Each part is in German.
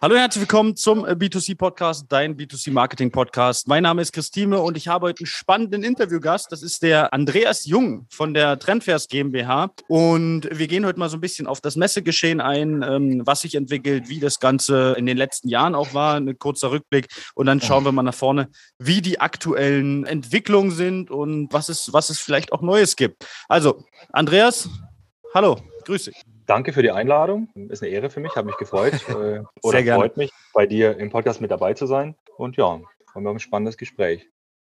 Hallo und herzlich willkommen zum äh, B2C-Podcast, dein B2C-Marketing-Podcast. Mein Name ist Christine und ich habe heute einen spannenden Interviewgast. Das ist der Andreas Jung von der Trendfairs GmbH. Und wir gehen heute mal so ein bisschen auf das Messegeschehen ein, ähm, was sich entwickelt, wie das Ganze in den letzten Jahren auch war, ein kurzer Rückblick. Und dann schauen wir mal nach vorne, wie die aktuellen Entwicklungen sind und was es, was es vielleicht auch Neues gibt. Also, Andreas, hallo, grüß dich. Danke für die Einladung. Ist eine Ehre für mich, habe mich gefreut. Äh, oder freut mich, bei dir im Podcast mit dabei zu sein. Und ja, haben wir ein spannendes Gespräch.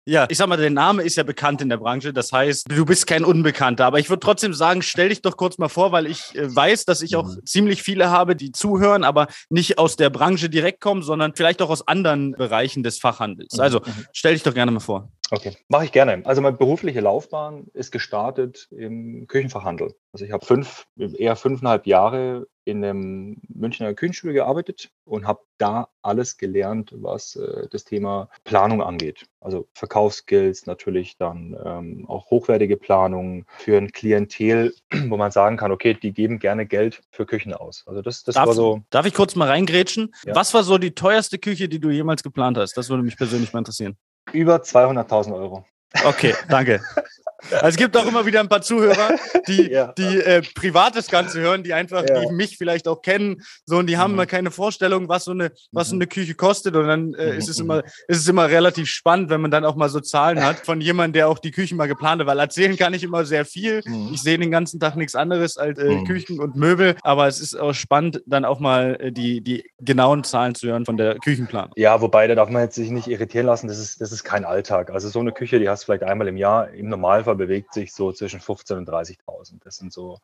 Ja, ich sag mal, der Name ist ja bekannt in der Branche. Das heißt, du bist kein Unbekannter. Aber ich würde trotzdem sagen, stell dich doch kurz mal vor, weil ich äh, weiß, dass ich auch mhm. ziemlich viele habe, die zuhören, aber nicht aus der Branche direkt kommen, sondern vielleicht auch aus anderen Bereichen des Fachhandels. Mhm. Also mhm. stell dich doch gerne mal vor. Okay, mache ich gerne. Also meine berufliche Laufbahn ist gestartet im Küchenfachhandel. Also ich habe fünf, eher fünfeinhalb Jahre in einem Münchner Küchenstudio gearbeitet und habe da alles gelernt, was äh, das Thema Planung angeht. Also Verkaufsskills, natürlich dann ähm, auch hochwertige Planung für ein Klientel, wo man sagen kann, okay, die geben gerne Geld für Küchen aus. Also das, das darf, war so. Darf ich kurz mal reingrätschen? Ja. Was war so die teuerste Küche, die du jemals geplant hast? Das würde mich persönlich mal interessieren. Über 200.000 Euro. Okay, danke. Also es gibt auch immer wieder ein paar Zuhörer, die, ja. die äh, privat das Ganze hören, die einfach, ja. die mich vielleicht auch kennen, so und die haben mhm. immer keine Vorstellung, was so eine, was so mhm. eine Küche kostet. Und dann äh, ist es immer, ist es immer relativ spannend, wenn man dann auch mal so Zahlen hat von jemandem, der auch die Küchen mal geplant hat. Weil erzählen kann ich immer sehr viel. Mhm. Ich sehe den ganzen Tag nichts anderes als äh, mhm. Küchen und Möbel, aber es ist auch spannend, dann auch mal äh, die, die genauen Zahlen zu hören von der Küchenplanung. Ja, wobei da darf man jetzt sich nicht irritieren lassen. Das ist, das ist kein Alltag. Also so eine Küche, die hast du vielleicht einmal im Jahr im Normalfall bewegt sich so zwischen 15.000 und 30.000. Das sind so,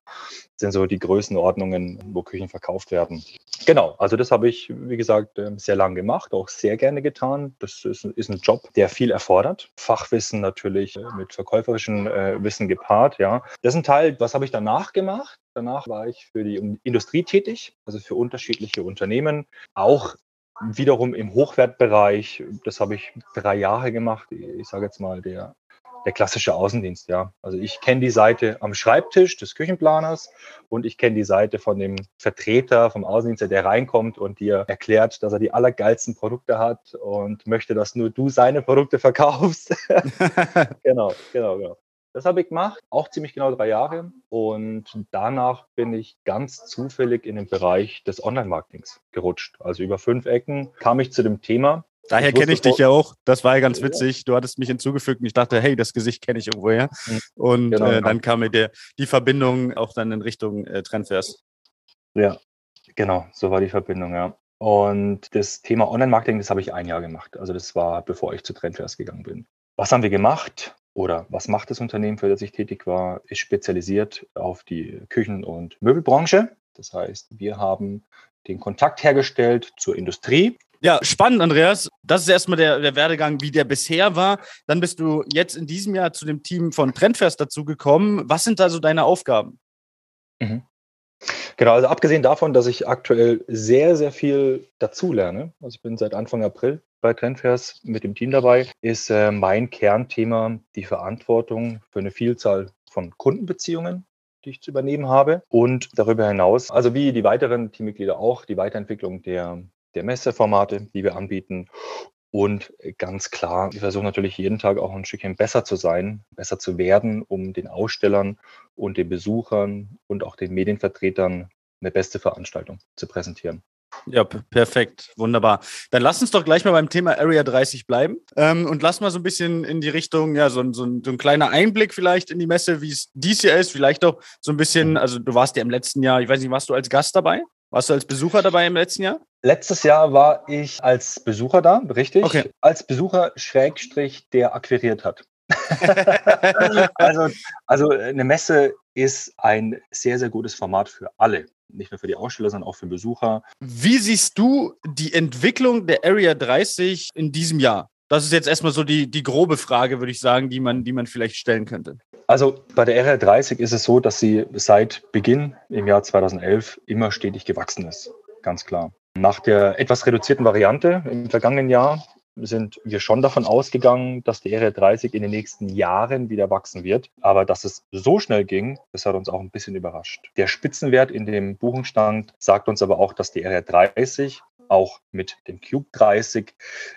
sind so die Größenordnungen, wo Küchen verkauft werden. Genau, also das habe ich, wie gesagt, ähm, sehr lange gemacht, auch sehr gerne getan. Das ist, ist ein Job, der viel erfordert. Fachwissen natürlich äh, mit verkäuferischem äh, Wissen gepaart, ja. Das ist ein Teil, was habe ich danach gemacht? Danach war ich für die Industrie tätig, also für unterschiedliche Unternehmen, auch wiederum im Hochwertbereich. Das habe ich drei Jahre gemacht. Ich sage jetzt mal, der der klassische Außendienst, ja. Also ich kenne die Seite am Schreibtisch des Küchenplaners und ich kenne die Seite von dem Vertreter vom Außendienst, der reinkommt und dir erklärt, dass er die allergeilsten Produkte hat und möchte, dass nur du seine Produkte verkaufst. genau, genau, genau. Das habe ich gemacht, auch ziemlich genau drei Jahre. Und danach bin ich ganz zufällig in den Bereich des Online-Marketings gerutscht. Also über fünf Ecken kam ich zu dem Thema, Daher kenne ich dich ja auch. Das war ja ganz witzig. Du hattest mich hinzugefügt und ich dachte, hey, das Gesicht kenne ich irgendwoher. Mhm. Und genau, äh, genau. dann kam mir der, die Verbindung auch dann in Richtung äh, Trendfairs. Ja, genau, so war die Verbindung, ja. Und das Thema Online-Marketing, das habe ich ein Jahr gemacht. Also das war, bevor ich zu Trendfairs gegangen bin. Was haben wir gemacht? Oder was macht das Unternehmen, für das ich tätig war? Ist spezialisiert auf die Küchen- und Möbelbranche. Das heißt, wir haben den Kontakt hergestellt zur Industrie, ja, spannend, Andreas. Das ist erstmal der, der Werdegang, wie der bisher war. Dann bist du jetzt in diesem Jahr zu dem Team von Trendfest dazugekommen. Was sind da so deine Aufgaben? Mhm. Genau, also abgesehen davon, dass ich aktuell sehr, sehr viel dazulerne, also ich bin seit Anfang April bei Trendfairs mit dem Team dabei, ist äh, mein Kernthema die Verantwortung für eine Vielzahl von Kundenbeziehungen, die ich zu übernehmen habe. Und darüber hinaus, also wie die weiteren Teammitglieder auch, die Weiterentwicklung der der Messeformate, die wir anbieten. Und ganz klar, wir versuchen natürlich jeden Tag auch ein Stückchen besser zu sein, besser zu werden, um den Ausstellern und den Besuchern und auch den Medienvertretern eine beste Veranstaltung zu präsentieren. Ja, perfekt, wunderbar. Dann lass uns doch gleich mal beim Thema Area 30 bleiben ähm, und lass mal so ein bisschen in die Richtung, ja, so, so, ein, so ein kleiner Einblick vielleicht in die Messe, wie es dies Jahr ist, vielleicht auch so ein bisschen, also du warst ja im letzten Jahr, ich weiß nicht, warst du als Gast dabei? Warst du als Besucher dabei im letzten Jahr? Letztes Jahr war ich als Besucher da, richtig? Okay. Als Besucher Schrägstrich, der akquiriert hat. also, also eine Messe ist ein sehr, sehr gutes Format für alle. Nicht nur für die Aussteller, sondern auch für Besucher. Wie siehst du die Entwicklung der Area 30 in diesem Jahr? Das ist jetzt erstmal so die, die grobe Frage, würde ich sagen, die man, die man vielleicht stellen könnte. Also bei der Area 30 ist es so, dass sie seit Beginn im Jahr 2011 immer stetig gewachsen ist. Ganz klar. Nach der etwas reduzierten Variante im vergangenen Jahr sind wir schon davon ausgegangen, dass die Area 30 in den nächsten Jahren wieder wachsen wird. Aber dass es so schnell ging, das hat uns auch ein bisschen überrascht. Der Spitzenwert in dem Buchungsstand sagt uns aber auch, dass die Area 30 auch mit dem Cube 30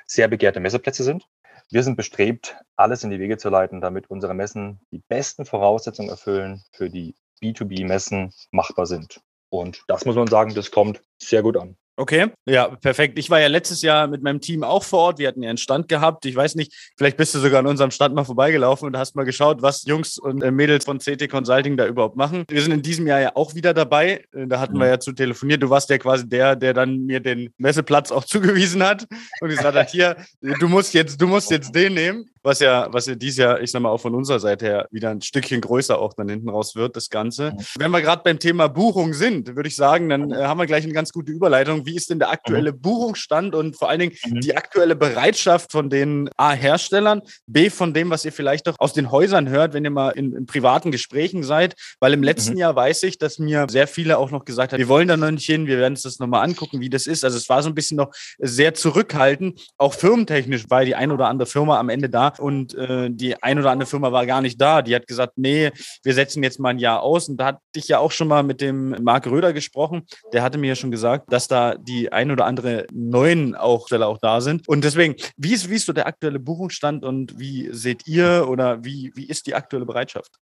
sehr begehrte Messeplätze sind. Wir sind bestrebt, alles in die Wege zu leiten, damit unsere Messen die besten Voraussetzungen erfüllen, für die B2B-Messen machbar sind. Und das muss man sagen, das kommt sehr gut an. Okay, ja, perfekt. Ich war ja letztes Jahr mit meinem Team auch vor Ort. Wir hatten ja einen Stand gehabt. Ich weiß nicht, vielleicht bist du sogar an unserem Stand mal vorbeigelaufen und hast mal geschaut, was Jungs und äh, Mädels von CT Consulting da überhaupt machen. Wir sind in diesem Jahr ja auch wieder dabei. Äh, da hatten mhm. wir ja zu telefoniert. Du warst ja quasi der, der dann mir den Messeplatz auch zugewiesen hat und gesagt hat, hier, du musst jetzt, du musst jetzt den nehmen was ja, was ja dieses Jahr, ich sag mal, auch von unserer Seite her wieder ein Stückchen größer auch dann hinten raus wird, das Ganze. Wenn wir gerade beim Thema Buchung sind, würde ich sagen, dann äh, haben wir gleich eine ganz gute Überleitung. Wie ist denn der aktuelle mhm. Buchungsstand und vor allen Dingen mhm. die aktuelle Bereitschaft von den A Herstellern, B von dem, was ihr vielleicht auch aus den Häusern hört, wenn ihr mal in, in privaten Gesprächen seid? Weil im letzten mhm. Jahr weiß ich, dass mir sehr viele auch noch gesagt haben, wir wollen da noch nicht hin, wir werden uns das nochmal angucken, wie das ist. Also es war so ein bisschen noch sehr zurückhaltend. Auch firmentechnisch war die ein oder andere Firma am Ende da, und äh, die ein oder andere Firma war gar nicht da. Die hat gesagt, nee, wir setzen jetzt mal ein Jahr aus. Und da hatte ich ja auch schon mal mit dem Marc Röder gesprochen. Der hatte mir ja schon gesagt, dass da die ein oder andere neuen auch, auch da sind. Und deswegen, wie ist, wie ist so der aktuelle Buchungsstand und wie seht ihr oder wie, wie ist die aktuelle Bereitschaft?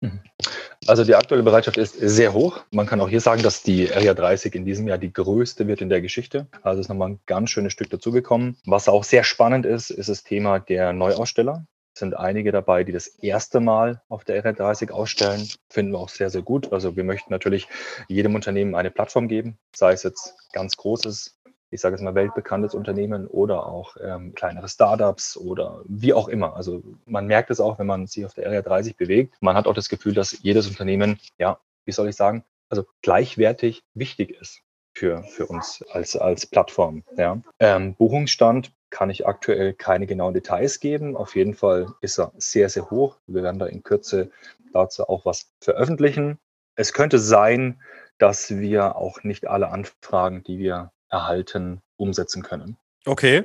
Mhm. Also die aktuelle Bereitschaft ist sehr hoch. Man kann auch hier sagen, dass die RIA 30 in diesem Jahr die größte wird in der Geschichte. Also ist nochmal ein ganz schönes Stück dazugekommen. Was auch sehr spannend ist, ist das Thema der Neuaussteller. Es sind einige dabei, die das erste Mal auf der RIA 30 ausstellen. Finden wir auch sehr, sehr gut. Also wir möchten natürlich jedem Unternehmen eine Plattform geben, sei es jetzt ganz großes ich sage jetzt mal, weltbekanntes Unternehmen oder auch ähm, kleinere Startups oder wie auch immer. Also man merkt es auch, wenn man sich auf der Area 30 bewegt. Man hat auch das Gefühl, dass jedes Unternehmen, ja, wie soll ich sagen, also gleichwertig wichtig ist für, für uns als, als Plattform. Ja. Ähm, Buchungsstand kann ich aktuell keine genauen Details geben. Auf jeden Fall ist er sehr, sehr hoch. Wir werden da in Kürze dazu auch was veröffentlichen. Es könnte sein, dass wir auch nicht alle Anfragen, die wir erhalten, umsetzen können. Okay.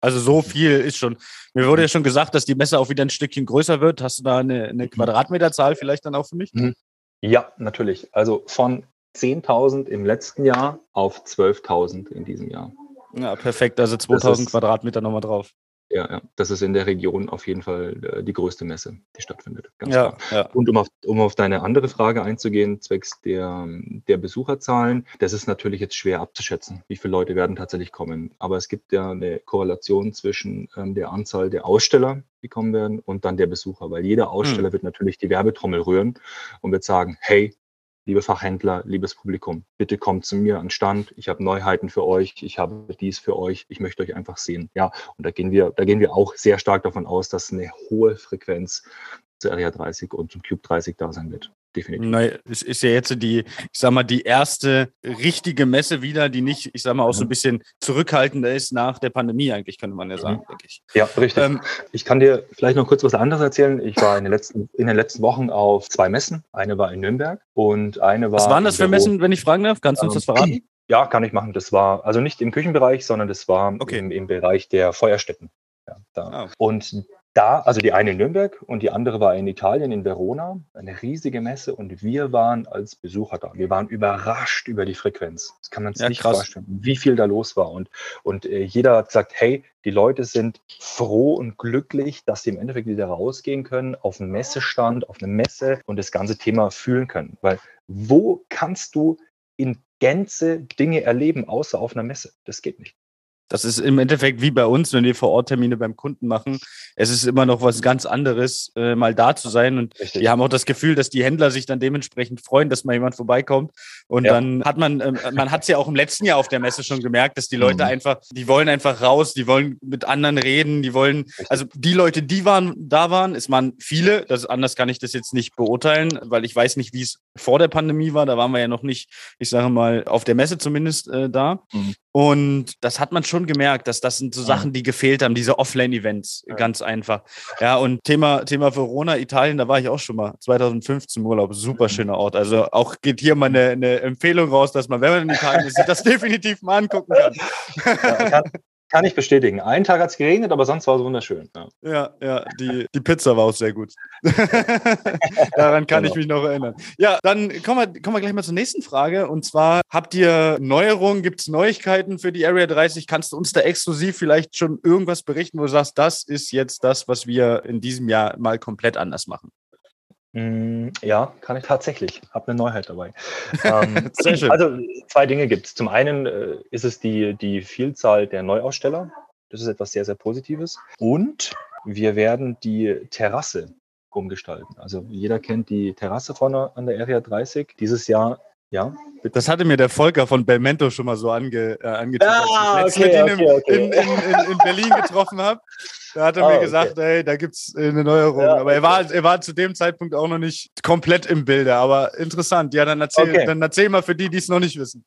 Also so viel ist schon. Mir wurde ja schon gesagt, dass die Messe auch wieder ein Stückchen größer wird. Hast du da eine, eine mhm. Quadratmeterzahl vielleicht dann auch für mich? Mhm. Ja, natürlich. Also von 10.000 im letzten Jahr auf 12.000 in diesem Jahr. Ja, perfekt. Also 2000 Quadratmeter nochmal drauf. Ja, ja, das ist in der Region auf jeden Fall äh, die größte Messe, die stattfindet. ja, ja. Und um auf, um auf deine andere Frage einzugehen, zwecks der, der Besucherzahlen, das ist natürlich jetzt schwer abzuschätzen, wie viele Leute werden tatsächlich kommen. Aber es gibt ja eine Korrelation zwischen ähm, der Anzahl der Aussteller, die kommen werden, und dann der Besucher, weil jeder Aussteller hm. wird natürlich die Werbetrommel rühren und wird sagen, hey, liebe Fachhändler, liebes Publikum, bitte kommt zu mir an Stand. Ich habe Neuheiten für euch. Ich habe dies für euch. Ich möchte euch einfach sehen. Ja, und da gehen wir, da gehen wir auch sehr stark davon aus, dass eine hohe Frequenz zur RIA 30 und zum Cube 30 da sein wird definitiv. Nein, es ist ja jetzt die, ich sag mal, die erste richtige Messe wieder, die nicht, ich sag mal, auch so ein mhm. bisschen zurückhaltender ist nach der Pandemie, eigentlich, könnte man ja sagen, mhm. denke ich. Ja, richtig. Ähm, ich kann dir vielleicht noch kurz was anderes erzählen. Ich war in den letzten, in den letzten Wochen auf zwei Messen. Eine war in Nürnberg und eine war. Was waren das für Messen, wenn ich fragen darf? Kannst du uns das verraten? Ja, kann ich machen. Das war also nicht im Küchenbereich, sondern das war okay. im, im Bereich der Feuerstätten. Ja. Ah. Und da, also die eine in Nürnberg und die andere war in Italien, in Verona, eine riesige Messe und wir waren als Besucher da. Wir waren überrascht über die Frequenz. Das kann man sich ja, nicht krass. vorstellen, wie viel da los war. Und, und äh, jeder hat gesagt, hey, die Leute sind froh und glücklich, dass sie im Endeffekt wieder rausgehen können, auf einen Messestand, auf eine Messe und das ganze Thema fühlen können. Weil wo kannst du in Gänze Dinge erleben, außer auf einer Messe? Das geht nicht. Das ist im Endeffekt wie bei uns, wenn wir vor Ort Termine beim Kunden machen. Es ist immer noch was ganz anderes, äh, mal da zu sein. Und Richtig. wir haben auch das Gefühl, dass die Händler sich dann dementsprechend freuen, dass mal jemand vorbeikommt. Und ja. dann hat man, äh, man hat es ja auch im letzten Jahr auf der Messe schon gemerkt, dass die Leute mhm. einfach, die wollen einfach raus, die wollen mit anderen reden, die wollen, Richtig. also die Leute, die waren, da waren, es waren viele, das, anders kann ich das jetzt nicht beurteilen, weil ich weiß nicht, wie es vor der Pandemie war. Da waren wir ja noch nicht, ich sage mal, auf der Messe zumindest äh, da. Mhm. Und das hat man schon gemerkt, dass das sind so Sachen, die gefehlt haben, diese Offline-Events, ganz einfach. Ja, und Thema, Thema Verona, Italien, da war ich auch schon mal 2015 im Urlaub. Super mhm. schöner Ort. Also auch geht hier mal eine, eine Empfehlung raus, dass man, wenn man in Italien ist, sich das definitiv mal angucken kann. Ja, kann, kann ich bestätigen. Einen Tag hat es geregnet, aber sonst war es wunderschön. Ja, ja, ja die, die Pizza war auch sehr gut. Daran kann genau. ich mich noch erinnern. Ja, dann kommen wir, kommen wir gleich mal zur nächsten Frage. Und zwar, habt ihr Neuerungen, gibt es Neuigkeiten für die Area 30? Kannst du uns da exklusiv vielleicht schon irgendwas berichten, wo du sagst, das ist jetzt das, was wir in diesem Jahr mal komplett anders machen? Mm, ja, kann ich tatsächlich. Habe eine Neuheit dabei. ähm, Sehr schön. Also zwei Dinge gibt es. Zum einen äh, ist es die, die Vielzahl der Neuaussteller. Das ist etwas sehr, sehr Positives. Und wir werden die Terrasse umgestalten. Also jeder kennt die Terrasse vorne an der Area 30. Dieses Jahr ja. Das hatte mir der Volker von Belmento schon mal so ange, äh, angetan, ah, als ich okay, mit okay, okay. In, in, in, in, Berlin getroffen habe. Da hat er oh, mir gesagt, okay. hey, da gibt es äh, eine Neuerung. Ja, aber er war, er war zu dem Zeitpunkt auch noch nicht komplett im Bilde. Aber interessant. Ja, dann erzähl, dann erzähl mal für die, die es noch nicht wissen.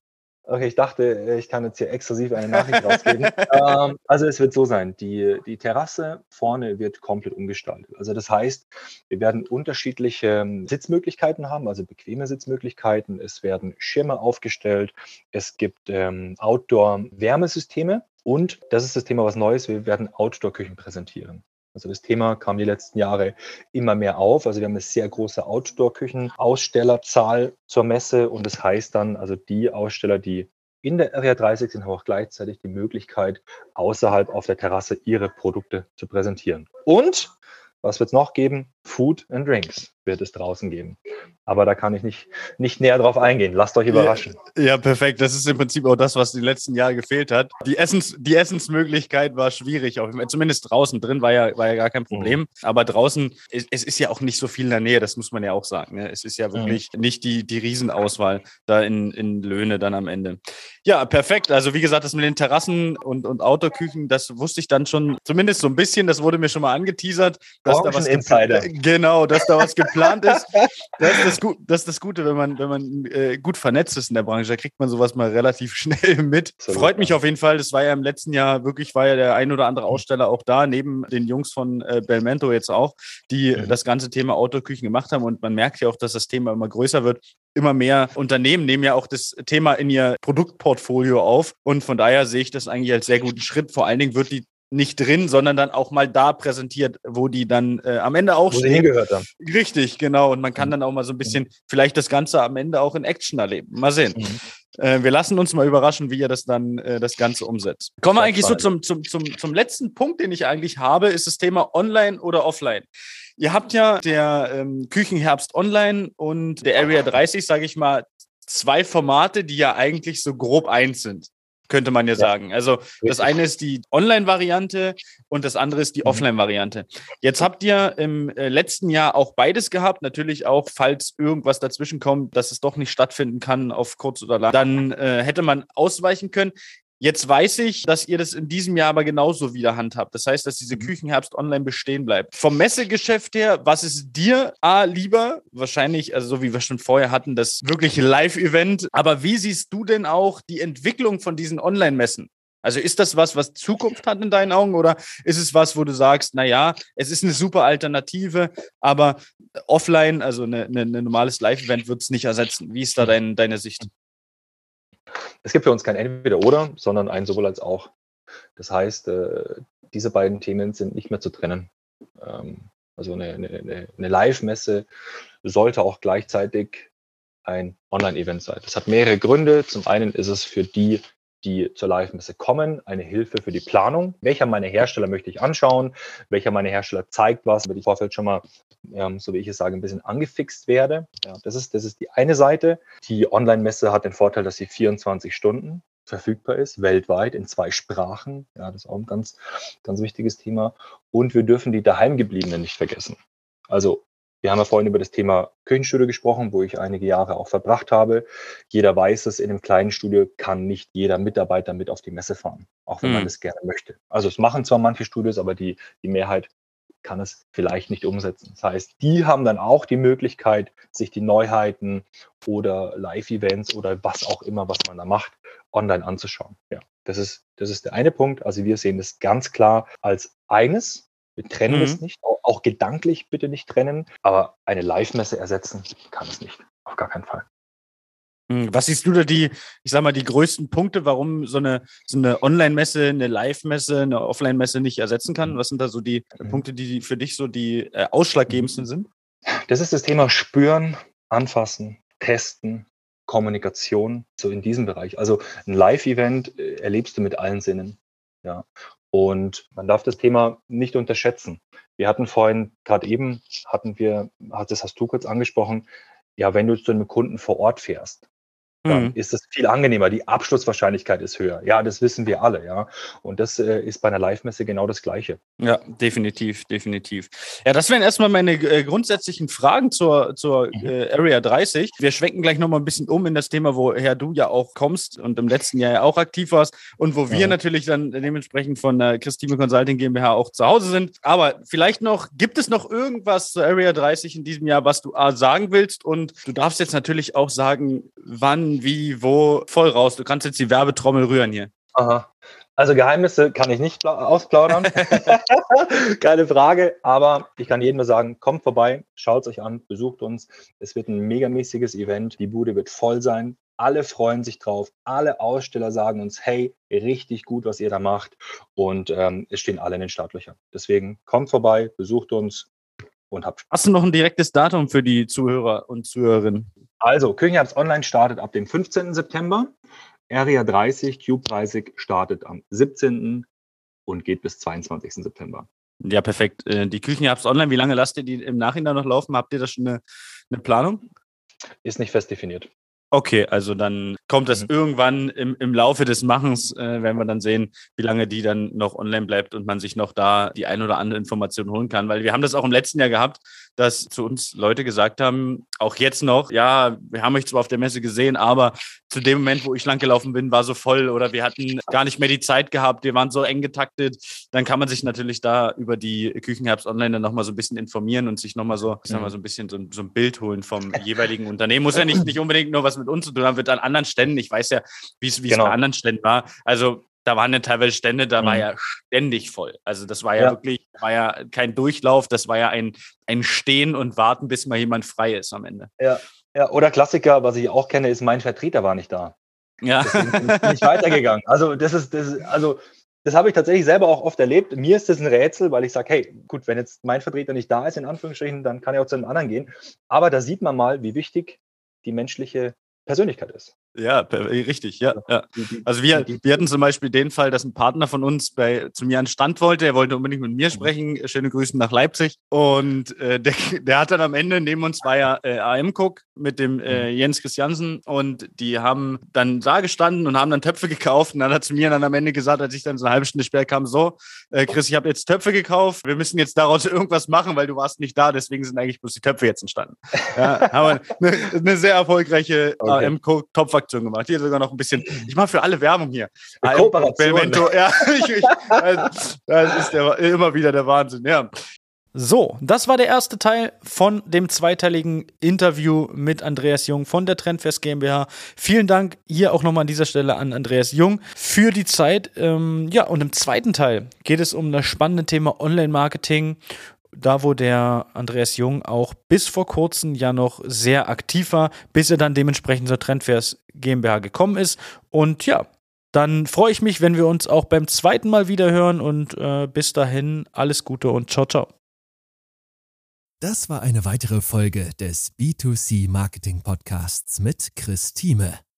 Okay, ich dachte, ich kann jetzt hier exklusiv eine Nachricht rausgeben. ähm, also es wird so sein, die, die Terrasse vorne wird komplett umgestaltet. Also das heißt, wir werden unterschiedliche ähm, Sitzmöglichkeiten haben, also bequeme Sitzmöglichkeiten. Es werden Schirme aufgestellt. Es gibt ähm, Outdoor-Wärmesysteme. Und das ist das Thema, was Neues. Wir werden Outdoor-Küchen präsentieren. Also das Thema kam die letzten Jahre immer mehr auf. Also wir haben eine sehr große Outdoor-Küchen-Ausstellerzahl zur Messe und das heißt dann, also die Aussteller, die in der Area 30 sind, haben auch gleichzeitig die Möglichkeit, außerhalb auf der Terrasse ihre Produkte zu präsentieren. Und was wird es noch geben? Food and Drinks wird es draußen geben. Aber da kann ich nicht, nicht näher drauf eingehen. Lasst euch überraschen. Ja, ja, perfekt. Das ist im Prinzip auch das, was die letzten Jahre gefehlt hat. Die, Essens, die Essensmöglichkeit war schwierig. Auch, zumindest draußen. Drin war ja, war ja gar kein Problem. Mhm. Aber draußen, es, es, ist ja auch nicht so viel in der Nähe. Das muss man ja auch sagen. Ne? Es ist ja wirklich mhm. nicht die, die Riesenauswahl da in, in Löhne dann am Ende. Ja, perfekt. Also wie gesagt, das mit den Terrassen und, und Outdoor-Küchen, das wusste ich dann schon zumindest so ein bisschen. Das wurde mir schon mal angeteasert. Dass da was Insider. Genau, dass da was geplant ist. Das ist das, Gu das, ist das Gute, wenn man, wenn man äh, gut vernetzt ist in der Branche. Da kriegt man sowas mal relativ schnell mit. Absolut. Freut mich auf jeden Fall. Das war ja im letzten Jahr wirklich, war ja der ein oder andere Aussteller auch da, neben den Jungs von äh, Belmento jetzt auch, die mhm. das ganze Thema Outdoor-Küchen gemacht haben. Und man merkt ja auch, dass das Thema immer größer wird immer mehr Unternehmen nehmen ja auch das Thema in ihr Produktportfolio auf. Und von daher sehe ich das eigentlich als sehr guten Schritt. Vor allen Dingen wird die nicht drin, sondern dann auch mal da präsentiert, wo die dann äh, am Ende auch wo stehen. hingehört haben. Richtig, genau. Und man kann mhm. dann auch mal so ein bisschen vielleicht das Ganze am Ende auch in Action erleben. Mal sehen. Mhm. Äh, wir lassen uns mal überraschen, wie ihr das dann äh, das Ganze umsetzt. Kommen wir eigentlich so zum, zum, zum, zum letzten Punkt, den ich eigentlich habe, ist das Thema Online oder Offline. Ihr habt ja der ähm, Küchenherbst Online und der Area 30, sage ich mal, zwei Formate, die ja eigentlich so grob eins sind könnte man ja, ja. sagen. Also das eine ist die Online-Variante und das andere ist die mhm. Offline-Variante. Jetzt habt ihr im äh, letzten Jahr auch beides gehabt. Natürlich auch, falls irgendwas dazwischen kommt, dass es doch nicht stattfinden kann auf kurz oder lang, dann äh, hätte man ausweichen können. Jetzt weiß ich, dass ihr das in diesem Jahr aber genauso wieder handhabt. Das heißt, dass diese mhm. Küchenherbst online bestehen bleibt. Vom Messegeschäft her, was ist dir A lieber? Wahrscheinlich, also so wie wir schon vorher hatten, das wirkliche Live-Event. Aber wie siehst du denn auch die Entwicklung von diesen Online-Messen? Also ist das was, was Zukunft hat in deinen Augen oder ist es was, wo du sagst, na ja, es ist eine super Alternative, aber offline, also ein eine, eine normales Live-Event wird es nicht ersetzen. Wie ist da dein, deine Sicht? Es gibt für uns kein Entweder-Oder, sondern ein sowohl als auch. Das heißt, äh, diese beiden Themen sind nicht mehr zu trennen. Ähm, also eine, eine, eine Live-Messe sollte auch gleichzeitig ein Online-Event sein. Das hat mehrere Gründe. Zum einen ist es für die, die zur Live-Messe kommen, eine Hilfe für die Planung. Welcher meiner Hersteller möchte ich anschauen? Welcher meiner Hersteller zeigt was, damit ich im Vorfeld schon mal, ähm, so wie ich es sage, ein bisschen angefixt werde. Ja, das, ist, das ist die eine Seite. Die Online-Messe hat den Vorteil, dass sie 24 Stunden verfügbar ist, weltweit in zwei Sprachen. Ja, das ist auch ein ganz, ganz wichtiges Thema. Und wir dürfen die Daheimgebliebenen nicht vergessen. Also wir haben ja vorhin über das Thema Küchenstudio gesprochen, wo ich einige Jahre auch verbracht habe. Jeder weiß es, in einem kleinen Studio kann nicht jeder Mitarbeiter mit auf die Messe fahren, auch wenn mhm. man das gerne möchte. Also es machen zwar manche Studios, aber die, die Mehrheit kann es vielleicht nicht umsetzen. Das heißt, die haben dann auch die Möglichkeit, sich die Neuheiten oder Live-Events oder was auch immer, was man da macht, online anzuschauen. Ja, das ist, das ist der eine Punkt. Also wir sehen das ganz klar als eines wir trennen mhm. es nicht, auch, gedanklich bitte nicht trennen, aber eine Live-Messe ersetzen kann es nicht. Auf gar keinen Fall. Hm, was siehst du da die, ich sag mal, die größten Punkte, warum so eine, so eine Online-Messe, eine Live-Messe, eine Offline-Messe nicht ersetzen kann? Was sind da so die. Punkte, die für dich so die äh, ausschlaggebendsten sind? Das ist das Thema Spüren, Anfassen, Testen, Kommunikation, so in diesem Bereich. Also ein Live-Event äh, erlebst du mit allen Sinnen. Ja. Und man darf das Thema nicht unterschätzen. Wir hatten vorhin, gerade eben hatten wir, das hast du kurz angesprochen, ja, wenn du zu einem Kunden vor Ort fährst, dann mhm. ist es viel angenehmer. Die Abschlusswahrscheinlichkeit ist höher. Ja, das wissen wir alle, ja. Und das äh, ist bei einer Live-Messe genau das Gleiche. Ja, definitiv, definitiv. Ja, das wären erstmal meine äh, grundsätzlichen Fragen zur, zur mhm. äh, Area 30. Wir schwenken gleich nochmal ein bisschen um in das Thema, woher du ja auch kommst und im letzten Jahr ja auch aktiv warst und wo wir natürlich dann dementsprechend von der Christine Consulting GmbH auch zu Hause sind. Aber vielleicht noch, gibt es noch irgendwas zur Area 30 in diesem Jahr, was du A, sagen willst? Und du darfst jetzt natürlich auch sagen, wann wie, wo, voll raus. Du kannst jetzt die Werbetrommel rühren hier. Aha. Also Geheimnisse kann ich nicht ausplaudern. Keine Frage. Aber ich kann jedem nur sagen, kommt vorbei, schaut es euch an, besucht uns. Es wird ein megamäßiges Event. Die Bude wird voll sein. Alle freuen sich drauf. Alle Aussteller sagen uns, hey, richtig gut, was ihr da macht. Und ähm, es stehen alle in den Startlöchern. Deswegen kommt vorbei, besucht uns und habt Spaß. Hast du noch ein direktes Datum für die Zuhörer und Zuhörerinnen? Also, Küchenherbst Online startet ab dem 15. September. Area 30, Cube 30 startet am 17. und geht bis 22. September. Ja, perfekt. Äh, die Küchenherbst Online, wie lange lasst ihr die im Nachhinein noch laufen? Habt ihr da schon eine, eine Planung? Ist nicht fest definiert. Okay, also dann kommt das mhm. irgendwann im, im Laufe des Machens, äh, werden wir dann sehen, wie lange die dann noch online bleibt und man sich noch da die ein oder andere Information holen kann. Weil wir haben das auch im letzten Jahr gehabt, dass zu uns Leute gesagt haben, auch jetzt noch, ja, wir haben euch zwar auf der Messe gesehen, aber zu dem Moment, wo ich langgelaufen bin, war so voll oder wir hatten gar nicht mehr die Zeit gehabt, wir waren so eng getaktet. Dann kann man sich natürlich da über die Küchenherbst Online dann nochmal so ein bisschen informieren und sich nochmal so, ich sag mal, so ein bisschen so, so ein Bild holen vom jeweiligen Unternehmen. Muss ja nicht, nicht unbedingt nur was mit uns zu tun haben, wird an anderen Ständen. Ich weiß ja, wie es genau. bei anderen Ständen war. Also da waren ja teilweise Stände, da mhm. war ja ständig voll. Also das war ja, ja, wirklich, war ja kein Durchlauf, das war ja ein, ein Stehen und Warten, bis mal jemand frei ist am Ende. Ja, ja, oder Klassiker, was ich auch kenne, ist mein Vertreter war nicht da. Ja. Deswegen bin ich nicht weitergegangen. Also das ist, das ist, also das habe ich tatsächlich selber auch oft erlebt. Mir ist das ein Rätsel, weil ich sage, hey, gut, wenn jetzt mein Vertreter nicht da ist, in Anführungsstrichen, dann kann er auch zu einem anderen gehen. Aber da sieht man mal, wie wichtig die menschliche Persönlichkeit ist. Ja, richtig, ja. ja. Also wir, wir hatten zum Beispiel den Fall, dass ein Partner von uns bei, zu mir an Stand wollte. Er wollte unbedingt mit mir mhm. sprechen. Schöne Grüße nach Leipzig. Und äh, der, der hat dann am Ende, neben uns war ja äh, AM Cook mit dem äh, mhm. Jens Christiansen und die haben dann da gestanden und haben dann Töpfe gekauft. Und dann hat zu mir dann am Ende gesagt, als ich dann so eine halbe Stunde später kam, so, äh, Chris, ich habe jetzt Töpfe gekauft. Wir müssen jetzt daraus irgendwas machen, weil du warst nicht da. Deswegen sind eigentlich bloß die Töpfe jetzt entstanden. Ja, haben wir eine, eine sehr erfolgreiche okay. AM Cook Topfer Aktion gemacht. Hier sogar noch ein bisschen. Ich mache für alle Werbung hier. Kooperation. Ja, ich, ich, das ist der, immer wieder der Wahnsinn. Ja. So, das war der erste Teil von dem zweiteiligen Interview mit Andreas Jung von der Trendfest GmbH. Vielen Dank hier auch nochmal an dieser Stelle an Andreas Jung für die Zeit. Ähm, ja, und im zweiten Teil geht es um das spannende Thema Online-Marketing da wo der Andreas Jung auch bis vor kurzem ja noch sehr aktiv war, bis er dann dementsprechend zur Trendfairs GmbH gekommen ist. Und ja, dann freue ich mich, wenn wir uns auch beim zweiten Mal wieder hören und äh, bis dahin alles Gute und ciao, ciao. Das war eine weitere Folge des B2C Marketing Podcasts mit Chris Thieme.